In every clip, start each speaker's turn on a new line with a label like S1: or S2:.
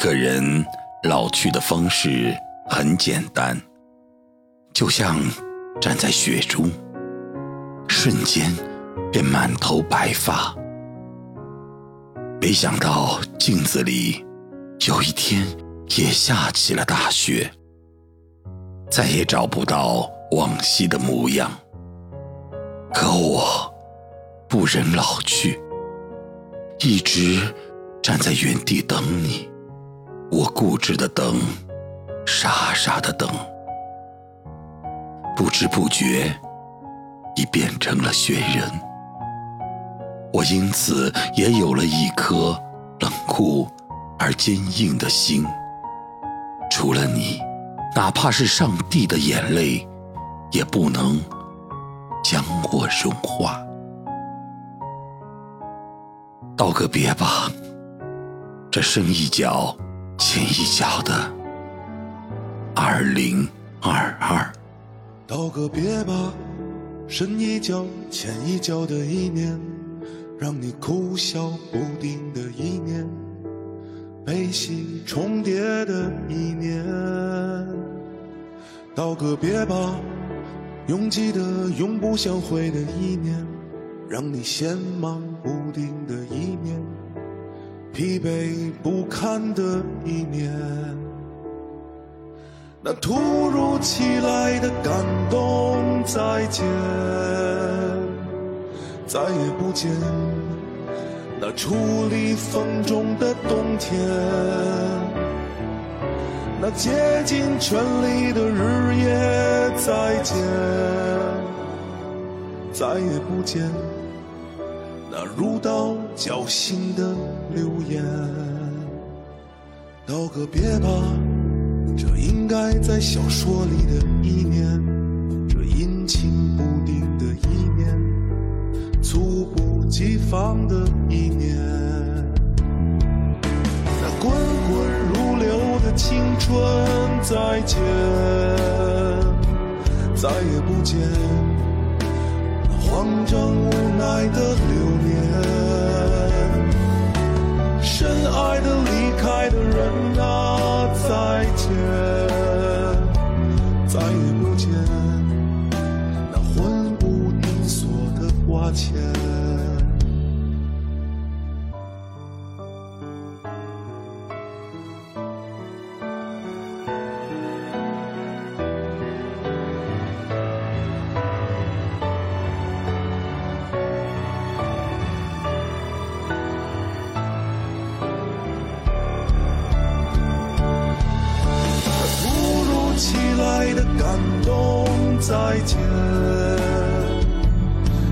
S1: 一个人老去的方式很简单，就像站在雪中，瞬间便满头白发。没想到镜子里有一天也下起了大雪，再也找不到往昔的模样。可我不忍老去，一直站在原地等你。我固执的等，傻傻的等，不知不觉已变成了雪人。我因此也有了一颗冷酷而坚硬的心。除了你，哪怕是上帝的眼泪，也不能将我融化。道个别吧，这深一脚。浅一脚的二零二二，
S2: 道个别吧，深一脚浅一脚的一年，让你哭笑不定的一年，悲喜重叠的一年。道个别吧，拥挤的永不相会的一年，让你闲忙不定的一年。疲惫不堪的一年，那突如其来的感动，再见，再也不见；那矗立风中的冬天，那竭尽全力的日夜，再见，再也不见。那如刀绞心的流言，道个别吧，这应该在小说里的一年，这阴晴不定的一年，猝不及防的一年，那滚滚如流的青春，再见，再也不见。慌张无奈的流年，深爱的离开的人啊，再见，的感动，再见，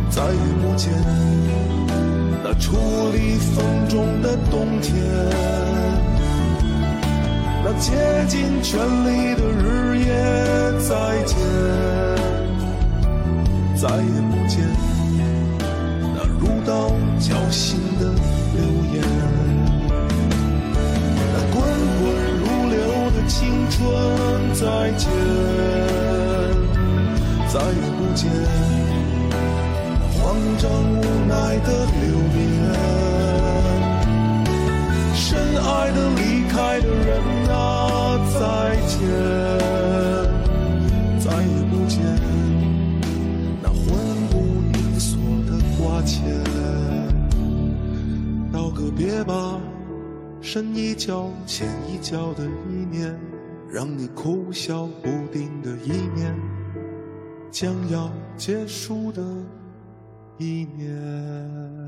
S2: 再也不见那矗立风中的冬天，那竭尽全力的日夜，再见，再也不见那如刀绞心春，再见。再也不见那慌张无奈的留恋，深爱的离开的人啊，再见，再也不见那魂不定锁的挂牵。道个别吧，深一脚浅一脚的一年，让你哭笑不定的一年。将要结束的一年。